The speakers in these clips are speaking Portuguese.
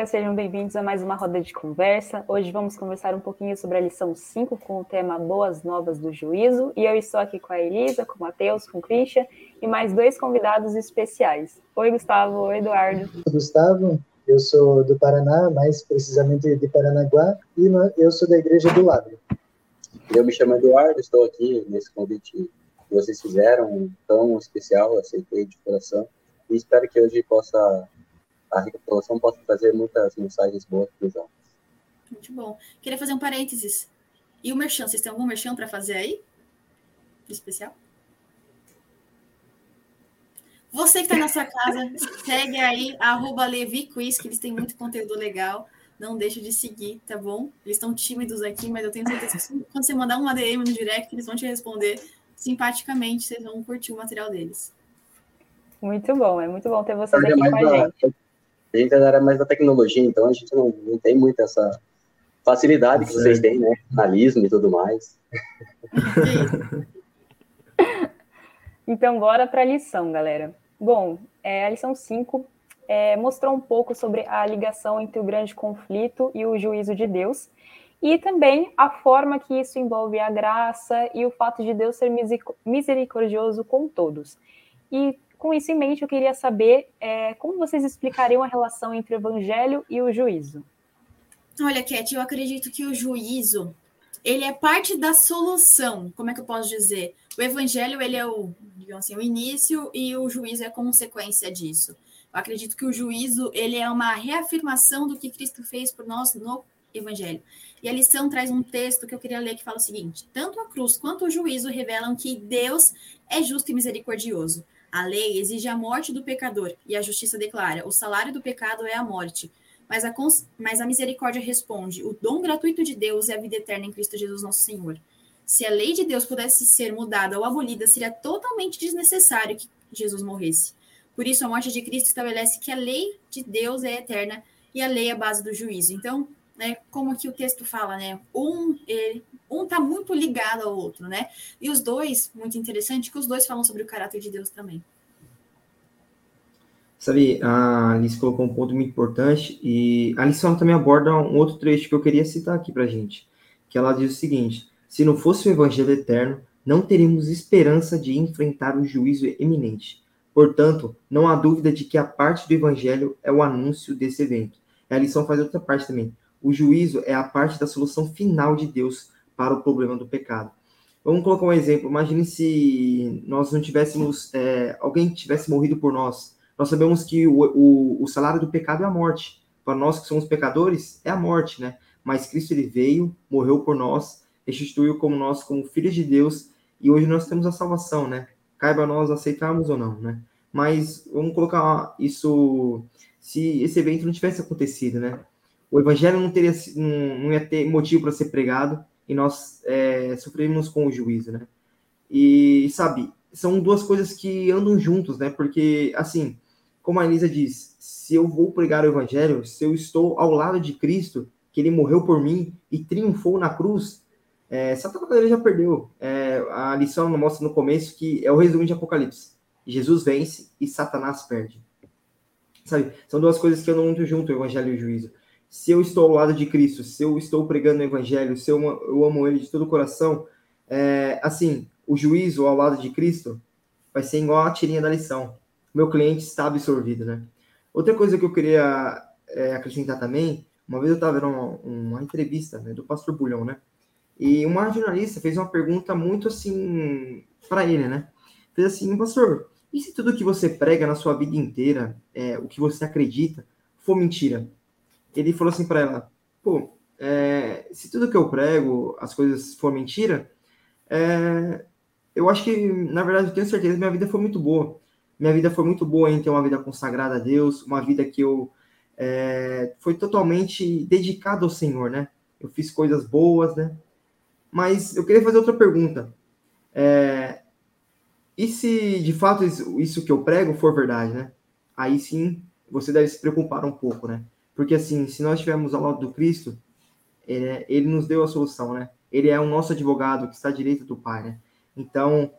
galera, sejam bem-vindos a mais uma roda de conversa. Hoje vamos conversar um pouquinho sobre a lição 5 com o tema Boas Novas do Juízo. E eu estou aqui com a Elisa, com o Matheus, com o Christian e mais dois convidados especiais. Oi, Gustavo. Oi, Eduardo. Gustavo, eu sou do Paraná, mais precisamente de Paranaguá, e eu sou da Igreja do Lado. Eu me chamo Eduardo, estou aqui nesse convite que vocês fizeram, tão especial, aceitei de coração, e espero que hoje possa a recapitulação possa trazer muitas mensagens boas para os jovens. Muito bom. Queria fazer um parênteses. E o merchan, vocês têm algum merchan para fazer aí? Especial? Você que está na sua casa, segue aí, arroba Levi Quiz, que eles têm muito conteúdo legal. Não deixe de seguir, tá bom? Eles estão tímidos aqui, mas eu tenho certeza que quando você mandar um ADM no direct, eles vão te responder simpaticamente, vocês vão curtir o material deles. Muito bom, é muito bom ter vocês aqui com a gente a gente era mais da tecnologia, então a gente não, não tem muito essa facilidade que vocês têm, né? Analismo e tudo mais. então, bora para a lição, galera. Bom, é, a lição 5 é, mostrou um pouco sobre a ligação entre o grande conflito e o juízo de Deus, e também a forma que isso envolve a graça e o fato de Deus ser misericordioso com todos. E com isso em mente, eu queria saber é, como vocês explicariam a relação entre o evangelho e o juízo. Olha, Cat, eu acredito que o juízo ele é parte da solução. Como é que eu posso dizer? O evangelho ele é o, digamos assim, o início e o juízo é consequência disso. Eu acredito que o juízo ele é uma reafirmação do que Cristo fez por nós no evangelho. E a lição traz um texto que eu queria ler que fala o seguinte: tanto a cruz quanto o juízo revelam que Deus é justo e misericordioso. A lei exige a morte do pecador e a justiça declara: o salário do pecado é a morte. Mas a, mas a misericórdia responde: o dom gratuito de Deus é a vida eterna em Cristo Jesus, nosso Senhor. Se a lei de Deus pudesse ser mudada ou abolida, seria totalmente desnecessário que Jesus morresse. Por isso, a morte de Cristo estabelece que a lei de Deus é eterna e a lei é a base do juízo. Então, né, como que o texto fala, né? Um ele, um está muito ligado ao outro, né? E os dois, muito interessante, que os dois falam sobre o caráter de Deus também. Sabe, a Alice colocou um ponto muito importante e a lição também aborda um outro trecho que eu queria citar aqui para gente, que ela diz o seguinte: se não fosse o Evangelho eterno, não teríamos esperança de enfrentar o juízo eminente. Portanto, não há dúvida de que a parte do Evangelho é o anúncio desse evento. A lição faz outra parte também. O juízo é a parte da solução final de Deus para o problema do pecado. Vamos colocar um exemplo. Imagine se nós não tivéssemos, é, alguém tivesse morrido por nós. Nós sabemos que o, o, o, salário do pecado é a morte. Para nós que somos pecadores, é a morte, né? Mas Cristo ele veio, morreu por nós, restituiu como nós, como filhos de Deus, e hoje nós temos a salvação, né? Caiba a nós aceitarmos ou não, né? Mas vamos colocar isso, se esse evento não tivesse acontecido, né? O evangelho não teria, não, não ia ter motivo para ser pregado, e nós é, sofremos com o juízo, né? E, sabe, são duas coisas que andam juntos, né? Porque, assim, como a Elisa diz, se eu vou pregar o evangelho, se eu estou ao lado de Cristo, que ele morreu por mim e triunfou na cruz, é, Satanás já perdeu. É, a lição mostra no começo que é o resumo de Apocalipse. Jesus vence e Satanás perde. Sabe? São duas coisas que andam muito junto, o evangelho e o juízo se eu estou ao lado de Cristo, se eu estou pregando o Evangelho, se eu, amo Ele de todo o coração, é, assim, o juízo ao lado de Cristo vai ser igual a tirinha da lição. Meu cliente está absorvido, né? Outra coisa que eu queria é, acrescentar também, uma vez eu estava vendo uma, uma entrevista né, do pastor Bulhão, né? E uma jornalista fez uma pergunta muito assim para ele, né? Fez assim, pastor, e se tudo que você prega na sua vida inteira, é, o que você acredita, for mentira? Ele falou assim para ela: pô, é, se tudo que eu prego, as coisas for mentira, é, eu acho que, na verdade, eu tenho certeza que minha vida foi muito boa. Minha vida foi muito boa em ter uma vida consagrada a Deus, uma vida que eu é, foi totalmente dedicado ao Senhor, né? Eu fiz coisas boas, né? Mas eu queria fazer outra pergunta. É, e se de fato isso, isso que eu prego for verdade, né? Aí sim você deve se preocupar um pouco, né? Porque assim, se nós estivermos ao lado do Cristo, ele, é, ele nos deu a solução, né? Ele é o nosso advogado que está à direita do Pai, né? Então,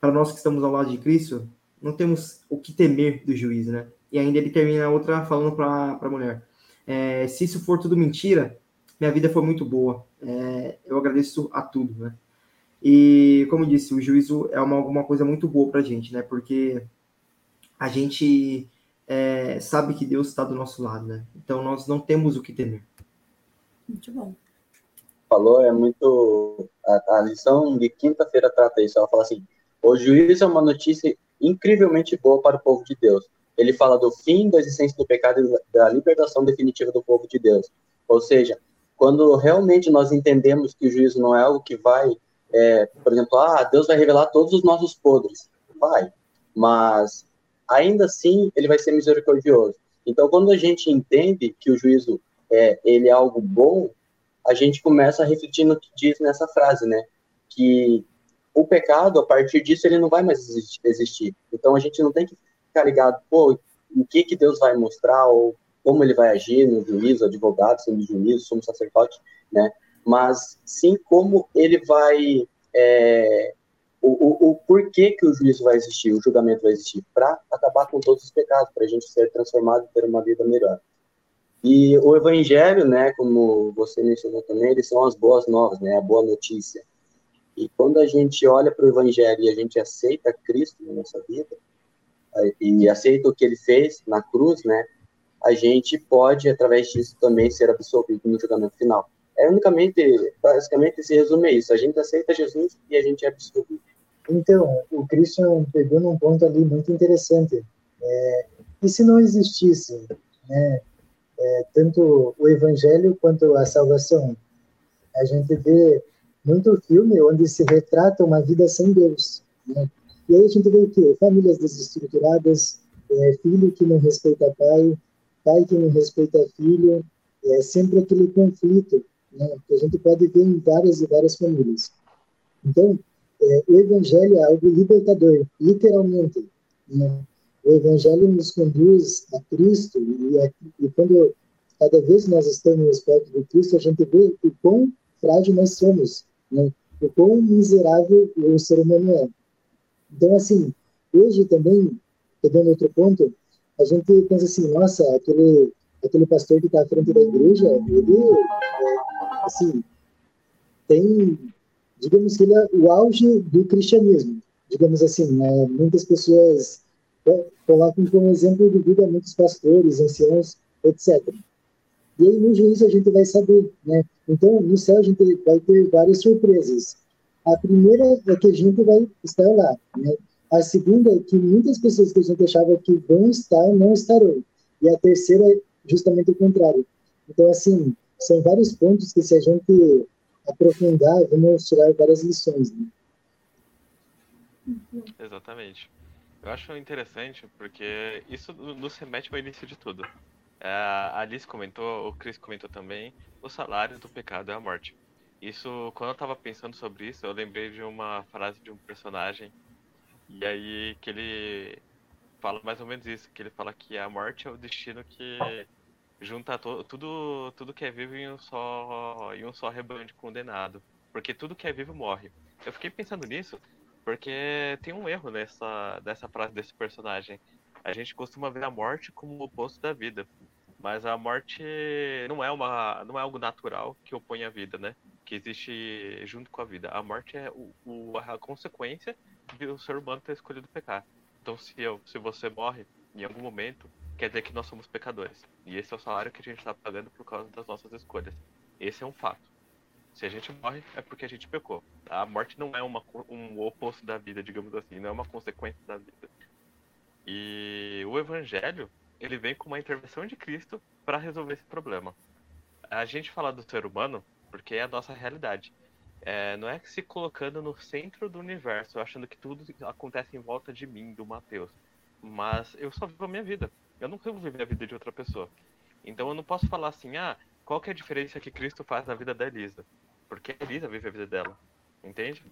para nós que estamos ao lado de Cristo, não temos o que temer do juízo, né? E ainda ele termina outra falando para a mulher: é, se isso for tudo mentira, minha vida foi muito boa. É, eu agradeço a tudo, né? E, como disse, o juízo é uma, alguma coisa muito boa para a gente, né? Porque a gente é, sabe que Deus está do nosso lado, né? Então nós não temos o que temer. Muito bom. Falou, é muito. A, a lição de quinta-feira trata isso. Ela fala assim: o juízo é uma notícia incrivelmente boa para o povo de Deus. Ele fala do fim da existência do pecado e da libertação definitiva do povo de Deus. Ou seja, quando realmente nós entendemos que o juízo não é algo que vai, é, por exemplo, ah, Deus vai revelar todos os nossos podres. Vai. Mas ainda assim ele vai ser misericordioso. Então, quando a gente entende que o juízo é, ele é algo bom, a gente começa a refletir no que diz nessa frase, né? Que o pecado, a partir disso, ele não vai mais existir. Então, a gente não tem que ficar ligado, pô, o que que Deus vai mostrar ou como ele vai agir no juízo, advogado, sendo juízo, somos sacerdote, né? Mas sim como ele vai é, o, o, o porquê que o juízo vai existir, o julgamento vai existir, para acabar com todos os pecados, para a gente ser transformado e ter uma vida melhor. E o evangelho, né, como você mencionou também, eles são as boas novas, né, a boa notícia. E quando a gente olha para o evangelho e a gente aceita Cristo na nossa vida, e aceita o que ele fez na cruz, né, a gente pode, através disso, também ser absolvido no julgamento final. É unicamente, basicamente, se resume a isso. A gente aceita Jesus e a gente é absolvido. Então, o Christian pegou num ponto ali muito interessante. É, e se não existisse né, é, tanto o evangelho quanto a salvação? A gente vê muito filme onde se retrata uma vida sem Deus. Né? E aí a gente vê o quê? Famílias desestruturadas, é, filho que não respeita pai, pai que não respeita filho, é sempre aquele conflito né, que a gente pode ver em várias e várias famílias. Então, é, o Evangelho é algo libertador, literalmente. Né? O Evangelho nos conduz a Cristo e, a, e quando cada vez nós estamos perto de Cristo, a gente vê o quão frágil nós somos, né? o quão miserável o ser humano é. Então, assim, hoje também, pegando outro ponto, a gente pensa assim, nossa, aquele, aquele pastor que está à frente da igreja, ele, é, assim, tem digamos que ele é o auge do cristianismo, digamos assim. Né? Muitas pessoas colocam como exemplo de vida muitos pastores, anciãos, etc. E aí no juízo a gente vai saber, né? Então no céu a gente vai ter várias surpresas. A primeira é que a gente vai estar lá, né? A segunda é que muitas pessoas que a gente achava que vão estar não estarão. E a terceira é justamente o contrário. Então assim, são vários pontos que se a gente aprofundar, vamos tirar várias lições. Né? Exatamente. Eu acho interessante porque isso nos remete ao início de tudo. É, a Alice comentou, o Chris comentou também, o salário do pecado é a morte. Isso, quando eu estava pensando sobre isso, eu lembrei de uma frase de um personagem, e aí que ele fala mais ou menos isso, que ele fala que a morte é o destino que junta to, tudo, tudo que é vivo em um só em um só rebanho de condenado, porque tudo que é vivo morre. Eu fiquei pensando nisso porque tem um erro nessa nessa frase desse personagem. A gente costuma ver a morte como o oposto da vida, mas a morte não é uma não é algo natural que opõe a vida, né? Que existe junto com a vida. A morte é o, o a consequência de o ser humano ter escolhido pecar. Então se eu se você morre em algum momento quer dizer que nós somos pecadores. E esse é o salário que a gente está pagando por causa das nossas escolhas. Esse é um fato. Se a gente morre, é porque a gente pecou. A morte não é uma, um oposto da vida, digamos assim, não é uma consequência da vida. E o evangelho, ele vem com uma intervenção de Cristo para resolver esse problema. A gente fala do ser humano porque é a nossa realidade. É, não é se colocando no centro do universo, achando que tudo acontece em volta de mim, do Mateus. Mas eu só vivo a minha vida. Eu não consigo viver a vida de outra pessoa. Então eu não posso falar assim, ah, qual que é a diferença que Cristo faz na vida da Elisa? Porque a Elisa vive a vida dela. Entende?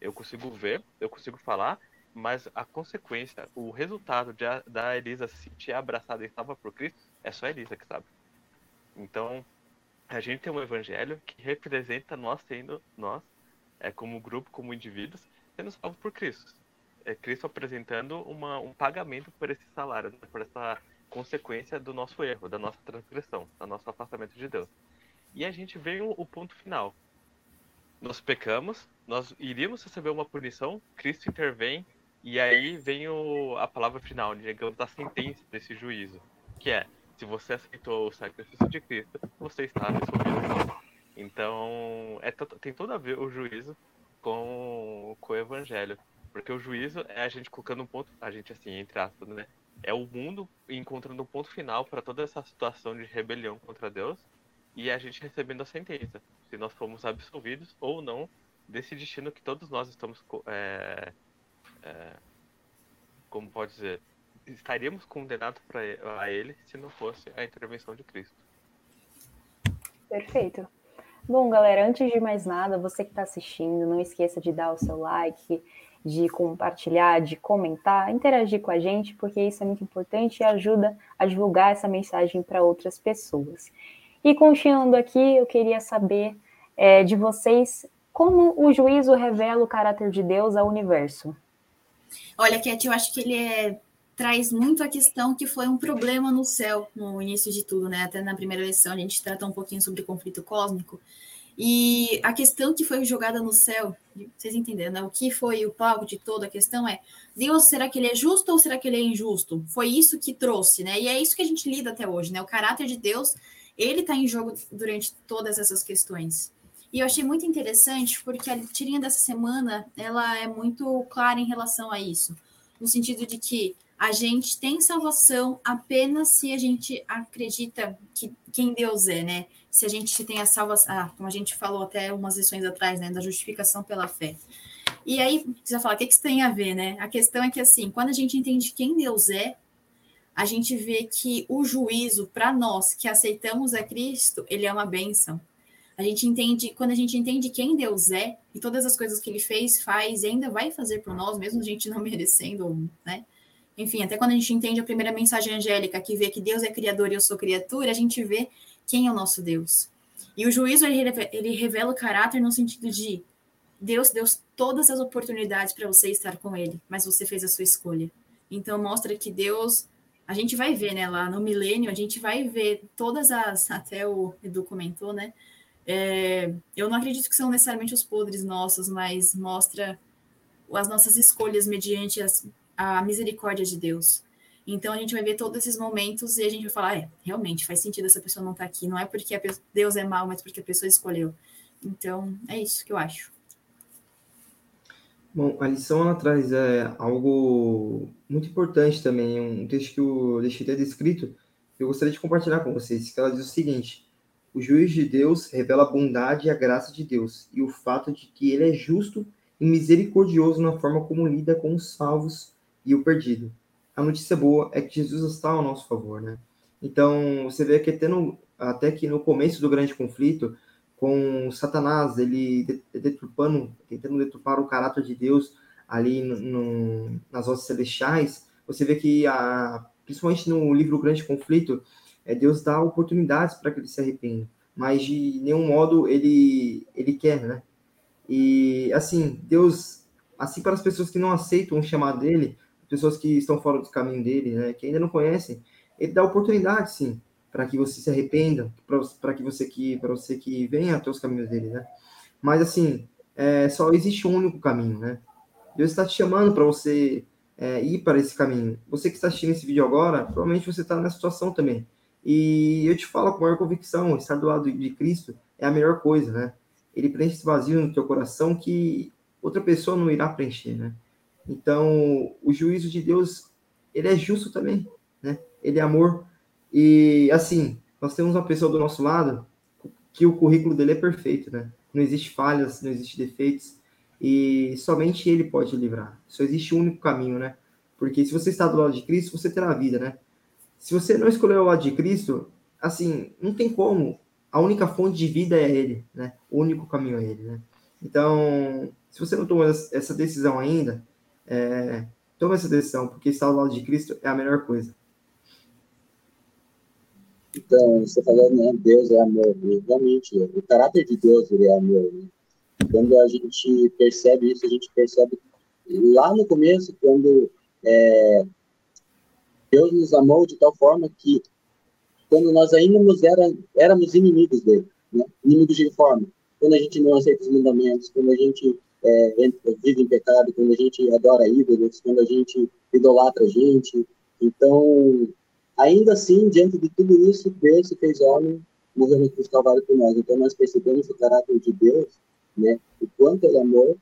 Eu consigo ver, eu consigo falar, mas a consequência, o resultado de a, da Elisa se sentir abraçada e salva por Cristo, é só a Elisa que sabe. Então, a gente tem um evangelho que representa nós sendo, nós, é, como grupo, como indivíduos, sendo salvos por Cristo. É Cristo apresentando uma, um pagamento por esse salário, né, por essa consequência do nosso erro, da nossa transgressão, do nosso afastamento de Deus. E a gente vem o, ponto final. Nós pecamos, nós iríamos receber uma punição, Cristo intervém, e aí vem o, a palavra final, digamos, da sentença desse juízo, que é, se você aceitou o sacrifício de Cristo, você está absolvido. Então, é, tem tudo a ver o juízo com, com o evangelho. Porque o juízo é a gente colocando um ponto, a gente assim, entre aspas, né? É o mundo encontrando um ponto final para toda essa situação de rebelião contra Deus e a gente recebendo a sentença, se nós fomos absolvidos ou não desse destino que todos nós estamos, é, é, como pode dizer, estaríamos condenados a ele se não fosse a intervenção de Cristo. Perfeito. Bom, galera, antes de mais nada, você que está assistindo, não esqueça de dar o seu like, de compartilhar, de comentar, interagir com a gente, porque isso é muito importante e ajuda a divulgar essa mensagem para outras pessoas. E continuando aqui, eu queria saber é, de vocês como o juízo revela o caráter de Deus ao universo. Olha, Cat, eu acho que ele é, traz muito a questão que foi um problema no céu no início de tudo, né? Até na primeira lição a gente trata um pouquinho sobre conflito cósmico. E a questão que foi jogada no céu, vocês entenderam, né? O que foi o palco de toda a questão é: Deus, será que ele é justo ou será que ele é injusto? Foi isso que trouxe, né? E é isso que a gente lida até hoje, né? O caráter de Deus, ele está em jogo durante todas essas questões. E eu achei muito interessante porque a tirinha dessa semana, ela é muito clara em relação a isso, no sentido de que a gente tem salvação apenas se a gente acredita que quem Deus é, né? Se a gente tem a salvação, ah, como a gente falou até umas lições atrás, né, da justificação pela fé. E aí, vai falar, o que, que isso tem a ver, né? A questão é que, assim, quando a gente entende quem Deus é, a gente vê que o juízo, para nós que aceitamos a Cristo, ele é uma bênção. A gente entende, quando a gente entende quem Deus é e todas as coisas que ele fez, faz e ainda vai fazer por nós, mesmo a gente não merecendo, né? enfim, até quando a gente entende a primeira mensagem angélica, que vê que Deus é criador e eu sou criatura, a gente vê quem é o nosso Deus. E o juízo, ele, ele revela o caráter no sentido de Deus deu todas as oportunidades para você estar com ele, mas você fez a sua escolha. Então, mostra que Deus, a gente vai ver, né, lá no milênio, a gente vai ver todas as, até o Edu comentou, né, é, eu não acredito que são necessariamente os podres nossos, mas mostra as nossas escolhas mediante as a misericórdia de Deus. Então a gente vai ver todos esses momentos e a gente vai falar, é, realmente faz sentido essa pessoa não estar tá aqui. Não é porque Deus é mau, mas porque a pessoa escolheu. Então é isso que eu acho. Bom, a lição ela traz é, algo muito importante também, um texto que eu deixei até descrito, que eu gostaria de compartilhar com vocês, que ela diz o seguinte: o juiz de Deus revela a bondade e a graça de Deus e o fato de que ele é justo e misericordioso na forma como lida com os salvos e o perdido. A notícia boa é que Jesus está ao nosso favor, né? Então, você vê que até, no, até que no começo do grande conflito, com Satanás, ele deturpando, tentando deturpar o caráter de Deus ali no, no, nas hostes celestiais, você vê que, a, principalmente no livro Grande Conflito, é, Deus dá oportunidades para que ele se arrependa, mas de nenhum modo ele, ele quer, né? E, assim, Deus, assim para as pessoas que não aceitam o chamado dele, pessoas que estão fora do caminho dele, né, que ainda não conhecem, ele dá oportunidade, sim, para que você se arrependa, para que você que para você que venha até os caminhos dele, né? Mas assim, é, só existe um único caminho, né? Deus está te chamando para você é, ir para esse caminho. Você que está assistindo esse vídeo agora, provavelmente você está nessa situação também. E eu te falo com maior convicção, estar do lado de Cristo é a melhor coisa, né? Ele preenche esse vazio no teu coração que outra pessoa não irá preencher, né? Então, o juízo de Deus, ele é justo também, né? Ele é amor. E, assim, nós temos uma pessoa do nosso lado que o currículo dele é perfeito, né? Não existe falhas, não existe defeitos. E somente ele pode livrar. Só existe um único caminho, né? Porque se você está do lado de Cristo, você terá vida, né? Se você não escolher o lado de Cristo, assim, não tem como. A única fonte de vida é ele, né? O único caminho é ele, né? Então, se você não tomou essa decisão ainda, é, toma essa decisão, porque estar ao lado de Cristo é a melhor coisa. Então, você falou, né, Deus é amor, realmente, o caráter de Deus ele é amor. Né? Quando a gente percebe isso, a gente percebe lá no começo, quando é, Deus nos amou de tal forma que, quando nós ainda era, éramos inimigos dele, né? inimigos de forma, quando a gente não aceita os mandamentos, quando a gente é, vive em pecado, quando a gente adora ídolos, quando a gente idolatra a gente. Então, ainda assim, diante de tudo isso, Deus se fez homem, morreu no cruz calvário por nós. Então, nós percebemos o caráter de Deus, né? o quanto ele é amor,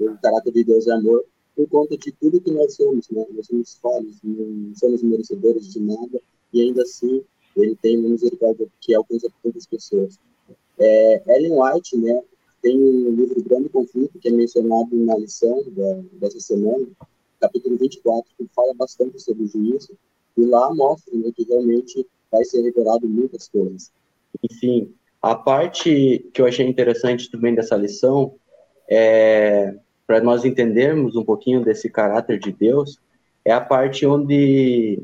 o caráter de Deus é amor, por conta de tudo que nós somos, né? Nós somos falhos, não somos merecedores de nada, e ainda assim, ele tem uma misericórdia que alcança todas as pessoas. É, Ellen White, né, tem um livro Grande Conflito, que é mencionado na lição da, dessa semana, capítulo 24, que fala bastante sobre o juízo, e lá mostra né, que realmente vai ser revelado muitas coisas. Enfim, a parte que eu achei interessante também dessa lição é para nós entendermos um pouquinho desse caráter de Deus, é a parte onde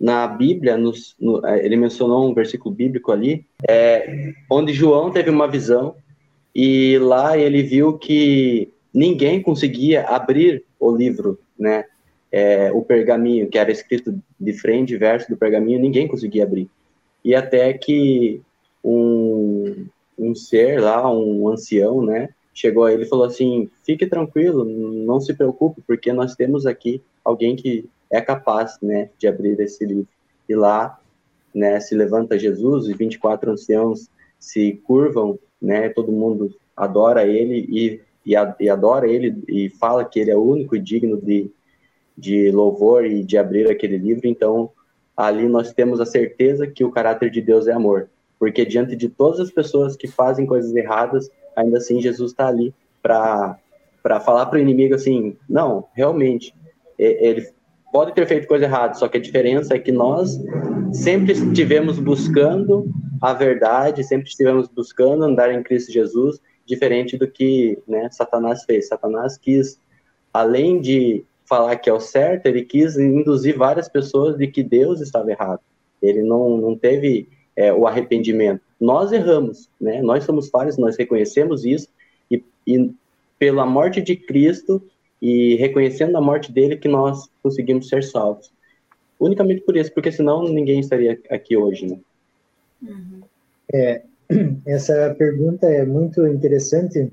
na Bíblia, nos, no, é, ele mencionou um versículo bíblico ali, é, onde João teve uma visão e lá ele viu que ninguém conseguia abrir o livro, né? É, o pergaminho que era escrito de frente e verso do pergaminho, ninguém conseguia abrir. E até que um, um ser lá, um ancião, né, chegou a ele e falou assim: fique tranquilo, não se preocupe, porque nós temos aqui alguém que é capaz, né, de abrir esse livro. E lá, né, se levanta Jesus e 24 anciãos se curvam, né, todo mundo adora ele e, e, e adora ele e fala que ele é único e digno de, de louvor e de abrir aquele livro. Então, ali nós temos a certeza que o caráter de Deus é amor, porque diante de todas as pessoas que fazem coisas erradas, ainda assim Jesus está ali para para falar para o inimigo assim, não, realmente, ele pode ter feito coisa errada, só que a diferença é que nós sempre estivemos buscando a verdade, sempre estivemos buscando andar em Cristo Jesus, diferente do que né, Satanás fez. Satanás quis, além de falar que é o certo, ele quis induzir várias pessoas de que Deus estava errado. Ele não, não teve é, o arrependimento. Nós erramos, né? Nós somos falhos, nós reconhecemos isso e, e pela morte de Cristo e reconhecendo a morte dele que nós conseguimos ser salvos. Unicamente por isso, porque senão ninguém estaria aqui hoje, né? Uhum. É, essa pergunta é muito interessante,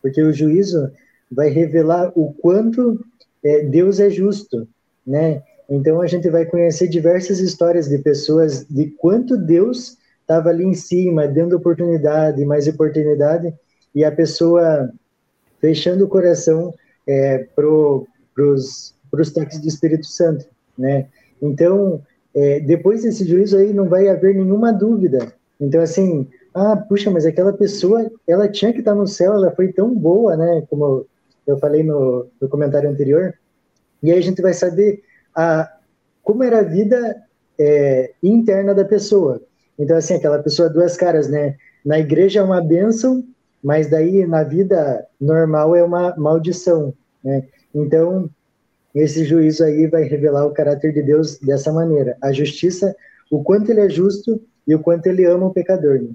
porque o juízo vai revelar o quanto é, Deus é justo, né? Então a gente vai conhecer diversas histórias de pessoas de quanto Deus estava ali em cima, dando oportunidade, mais oportunidade, e a pessoa fechando o coração é, para os toques do Espírito Santo, né? Então, é, depois desse juízo aí não vai haver nenhuma dúvida. Então, assim, ah, puxa, mas aquela pessoa, ela tinha que estar no céu, ela foi tão boa, né? Como eu falei no, no comentário anterior. E aí a gente vai saber a, como era a vida é, interna da pessoa. Então, assim, aquela pessoa duas caras, né? Na igreja é uma bênção, mas daí na vida normal é uma maldição, né? Então, esse juízo aí vai revelar o caráter de Deus dessa maneira. A justiça, o quanto ele é justo e o quanto ele ama o pecador. Né?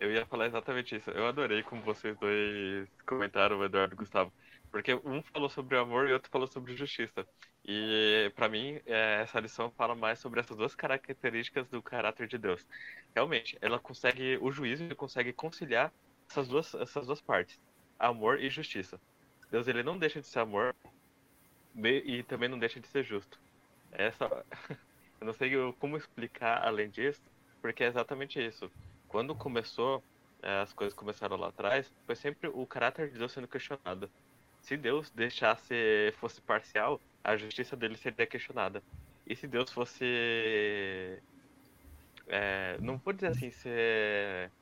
Eu ia falar exatamente isso. Eu adorei como vocês dois comentaram, o Eduardo e o Gustavo. Porque um falou sobre amor e outro falou sobre justiça. E para mim, é, essa lição fala mais sobre essas duas características do caráter de Deus. Realmente, ela consegue, o juízo consegue conciliar essas duas, essas duas partes, amor e justiça. Deus ele não deixa de ser amor e também não deixa de ser justo. Essa, eu não sei como explicar além disso, porque é exatamente isso. Quando começou, é, as coisas começaram lá atrás, foi sempre o caráter de Deus sendo questionado se Deus deixasse fosse parcial, a justiça dele seria questionada. E se Deus fosse é, não vou dizer assim ser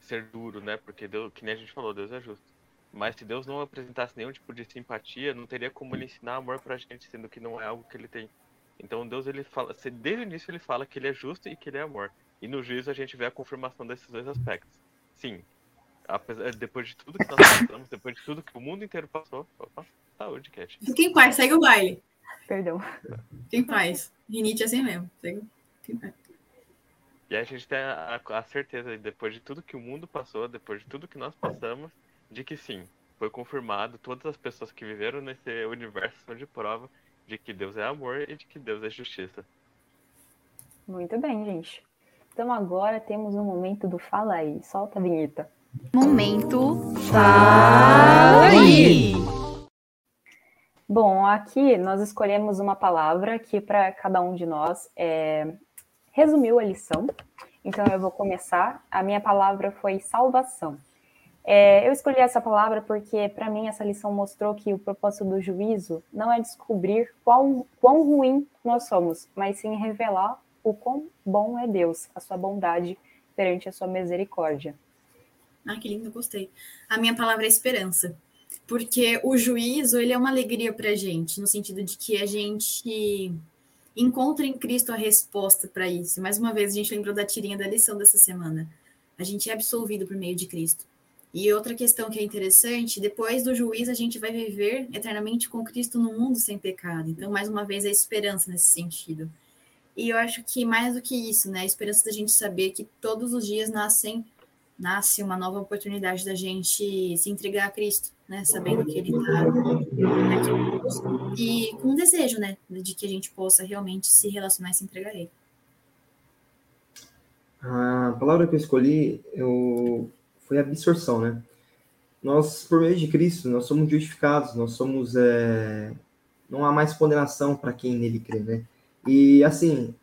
ser duro, né? Porque Deus, que nem a gente falou, Deus é justo. Mas se Deus não apresentasse nenhum tipo de simpatia, não teria como ele ensinar amor pra gente, sendo que não é algo que ele tem. Então Deus ele fala, desde o início ele fala que ele é justo e que ele é amor. E no juízo a gente vê a confirmação desses dois aspectos. Sim, apesar, depois de tudo que nós passamos, depois de tudo que o mundo inteiro passou, opa, saúde, Cat. Fica em paz, segue o baile. Perdão. Fica em paz. Rinite é assim mesmo. Segue, fica em paz. E a gente tem a, a, certeza, depois de tudo que o mundo passou, depois de tudo que nós passamos, de que sim, foi confirmado, todas as pessoas que viveram nesse universo são de prova de que Deus é amor e de que Deus é justiça. Muito bem, gente. Então agora temos um momento do Fala aí. Solta a vinheta. Momento Fala aí! Bom, aqui nós escolhemos uma palavra que para cada um de nós é... resumiu a lição. Então eu vou começar. A minha palavra foi salvação. É, eu escolhi essa palavra porque, para mim, essa lição mostrou que o propósito do juízo não é descobrir quão, quão ruim nós somos, mas sim revelar o quão bom é Deus, a sua bondade perante a sua misericórdia. Ah, que lindo, gostei. A minha palavra é esperança, porque o juízo ele é uma alegria para a gente, no sentido de que a gente encontra em Cristo a resposta para isso. Mais uma vez, a gente lembrou da tirinha da lição dessa semana. A gente é absolvido por meio de Cristo. E outra questão que é interessante, depois do juízo a gente vai viver eternamente com Cristo no mundo sem pecado. Então, mais uma vez, a esperança nesse sentido. E eu acho que mais do que isso, né, a esperança da gente saber que todos os dias nascem nasce uma nova oportunidade da gente se entregar a Cristo, né, sabendo que Ele está aqui e com um desejo, né, de que a gente possa realmente se relacionar e se entregar a Ele. A palavra que eu escolhi, eu foi a absorção, né? Nós, por meio de Cristo, nós somos justificados, nós somos. É... Não há mais condenação para quem nele crê, né? E, assim,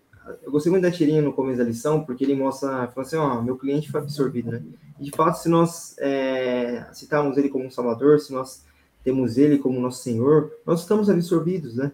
eu gostei muito da tirinha no começo da lição, porque ele mostra, fala assim, ó, meu cliente foi absorvido, né? E, de fato, se nós é, citarmos ele como um salvador, se nós temos ele como nosso Senhor, nós estamos absorvidos, né?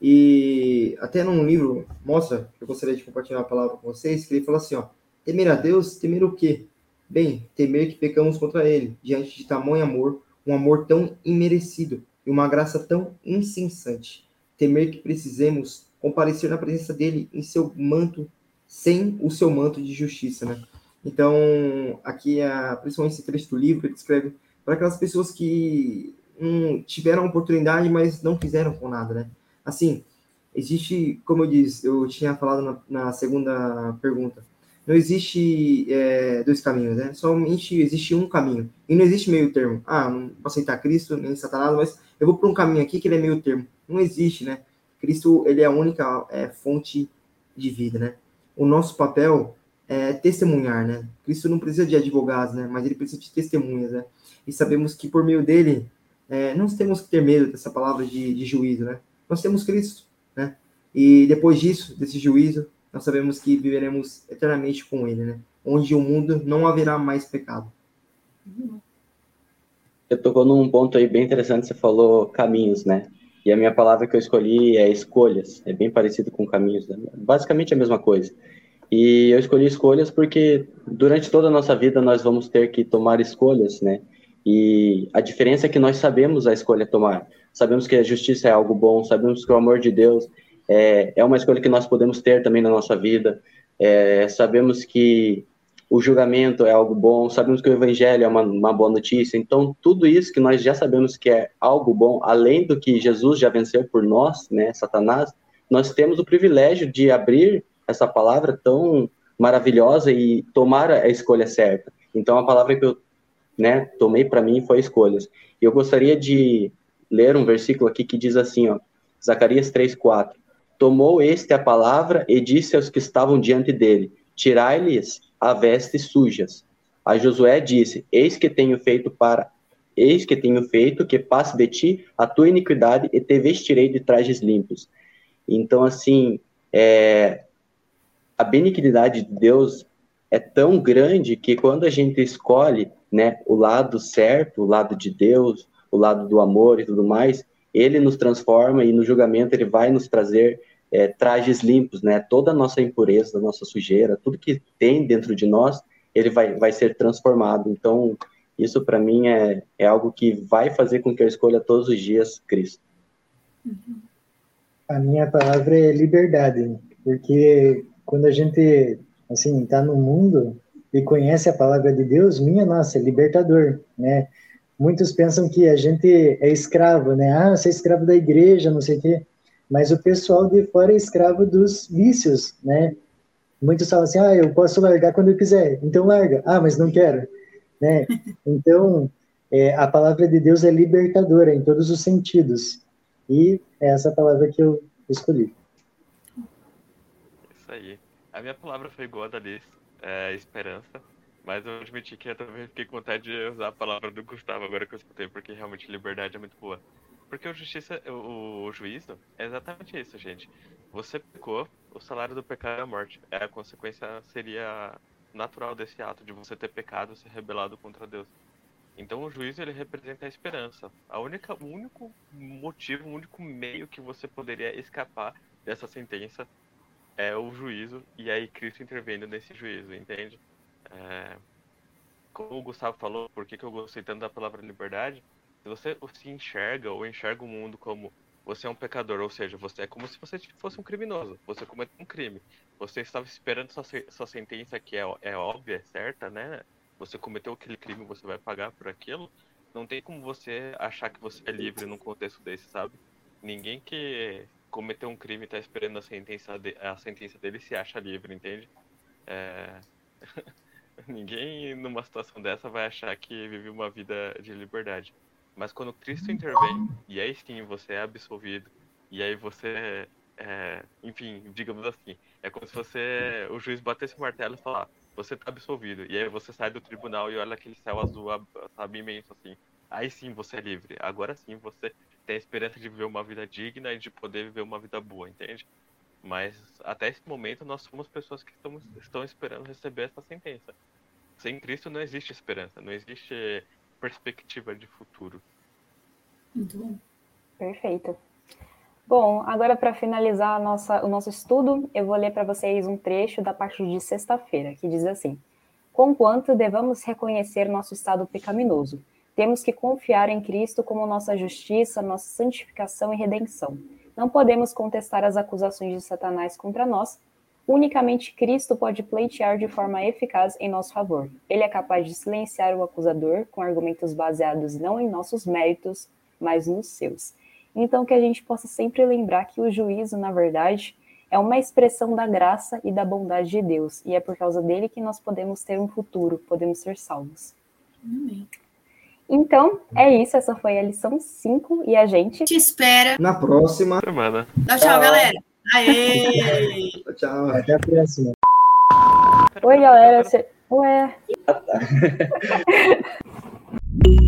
E até num livro mostra, eu gostaria de compartilhar a palavra com vocês, que ele fala assim, ó, temer a Deus, temer o quê? Bem, temer que pecamos contra ele, diante de tamanho amor, um amor tão imerecido e uma graça tão insensante. Temer que precisemos comparecer na presença dele em seu manto, sem o seu manto de justiça, né? Então, aqui, a, principalmente esse trecho do livro, ele escreve para aquelas pessoas que hum, tiveram a oportunidade, mas não fizeram com nada, né? Assim, existe, como eu disse, eu tinha falado na, na segunda pergunta, não existe é, dois caminhos, né? Somente existe um caminho. E não existe meio termo. Ah, não vou aceitar Cristo, nem Satanás, mas eu vou por um caminho aqui que ele é meio termo. Não existe, né? Cristo, ele é a única é, fonte de vida, né? O nosso papel é testemunhar, né? Cristo não precisa de advogados, né? Mas ele precisa de testemunhas, né? E sabemos que por meio dele, é, não temos que ter medo dessa palavra de, de juízo, né? Nós temos Cristo, né? E depois disso, desse juízo, nós sabemos que viveremos eternamente com Ele, né? Onde o mundo não haverá mais pecado. Você tocou num ponto aí bem interessante, você falou caminhos, né? E a minha palavra que eu escolhi é escolhas, é bem parecido com caminhos, né? basicamente a mesma coisa. E eu escolhi escolhas porque durante toda a nossa vida nós vamos ter que tomar escolhas, né? E a diferença é que nós sabemos a escolha tomar. Sabemos que a justiça é algo bom, sabemos que o amor de Deus é, é uma escolha que nós podemos ter também na nossa vida. É, sabemos que o julgamento é algo bom, sabemos que o evangelho é uma, uma, boa notícia. Então, tudo isso que nós já sabemos que é algo bom, além do que Jesus já venceu por nós, né, Satanás, nós temos o privilégio de abrir essa palavra tão maravilhosa e tomar a escolha certa. Então, a palavra que eu né, tomei para mim foi escolhas. E eu gostaria de ler um versículo aqui que diz assim, ó, Zacarias 3:4. Tomou este a palavra e disse aos que estavam diante dele: Tirai-lhes a vestes sujas. A Josué disse: Eis que tenho feito para Eis que tenho feito que passe de ti a tua iniquidade e te vestirei de trajes limpos. Então, assim, é, a benignidade de Deus é tão grande que quando a gente escolhe né, o lado certo, o lado de Deus, o lado do amor e tudo mais, ele nos transforma e no julgamento ele vai nos trazer é, trajes limpos, né? Toda a nossa impureza, nossa sujeira, tudo que tem dentro de nós, ele vai, vai ser transformado. Então, isso para mim é, é algo que vai fazer com que eu escolha todos os dias Cristo. A minha palavra é liberdade, porque quando a gente assim está no mundo e conhece a palavra de Deus, minha nossa, é libertador, né? Muitos pensam que a gente é escravo, né? Ah, você é escravo da igreja, não sei o quê. Mas o pessoal de fora é escravo dos vícios, né? Muitos falam assim, ah, eu posso largar quando eu quiser. Então larga. Ah, mas não quero, né? Então, é, a palavra de Deus é libertadora em todos os sentidos. E é essa palavra que eu escolhi. Isso aí. A minha palavra foi igual a da Liz, é, esperança. Mas eu admiti que eu também fiquei com vontade de usar a palavra do Gustavo agora que eu escutei, porque realmente liberdade é muito boa. Porque o justiça, o, o juízo é exatamente isso, gente. Você pecou, o salário do pecado é a morte. É, a consequência seria natural desse ato de você ter pecado, ser rebelado contra Deus. Então o juízo ele representa a esperança. A única, o único motivo, o único meio que você poderia escapar dessa sentença é o juízo e aí Cristo intervindo nesse juízo, entende? É, como o Gustavo falou, por que, que eu gostei tanto da palavra liberdade? Se você se enxerga ou enxerga o mundo como você é um pecador, ou seja, você é como se você fosse um criminoso, você cometeu um crime, você estava esperando sua, sua sentença que é, é óbvia, certa, né? Você cometeu aquele crime, você vai pagar por aquilo. Não tem como você achar que você é livre num contexto desse, sabe? Ninguém que cometeu um crime e está esperando a sentença, de, a sentença dele se acha livre, entende? É... Ninguém numa situação dessa vai achar que vive uma vida de liberdade. Mas quando Cristo intervém, e aí sim você é absolvido, e aí você, é, enfim, digamos assim, é como se você, o juiz batesse o martelo e falar, você tá absolvido, e aí você sai do tribunal e olha aquele céu azul, sabe, imenso assim. Aí sim você é livre. Agora sim você tem a esperança de viver uma vida digna e de poder viver uma vida boa, entende? Mas até esse momento nós somos pessoas que estamos, estão esperando receber essa sentença. Sem Cristo não existe esperança, não existe perspectiva de futuro. Muito bom. Perfeito. Bom, agora para finalizar nossa, o nosso estudo, eu vou ler para vocês um trecho da parte de sexta-feira, que diz assim: Conquanto devamos reconhecer nosso estado pecaminoso, temos que confiar em Cristo como nossa justiça, nossa santificação e redenção. Não podemos contestar as acusações de Satanás contra nós. Unicamente Cristo pode pleitear de forma eficaz em nosso favor. Ele é capaz de silenciar o acusador com argumentos baseados não em nossos méritos, mas nos seus. Então, que a gente possa sempre lembrar que o juízo, na verdade, é uma expressão da graça e da bondade de Deus, e é por causa dele que nós podemos ter um futuro, podemos ser salvos. Amém. Então, é isso. Essa foi a lição 5 e a gente te espera na próxima semana. Tchau, tchau, galera. Aê! tchau. Até a próxima. Oi, galera. Ué.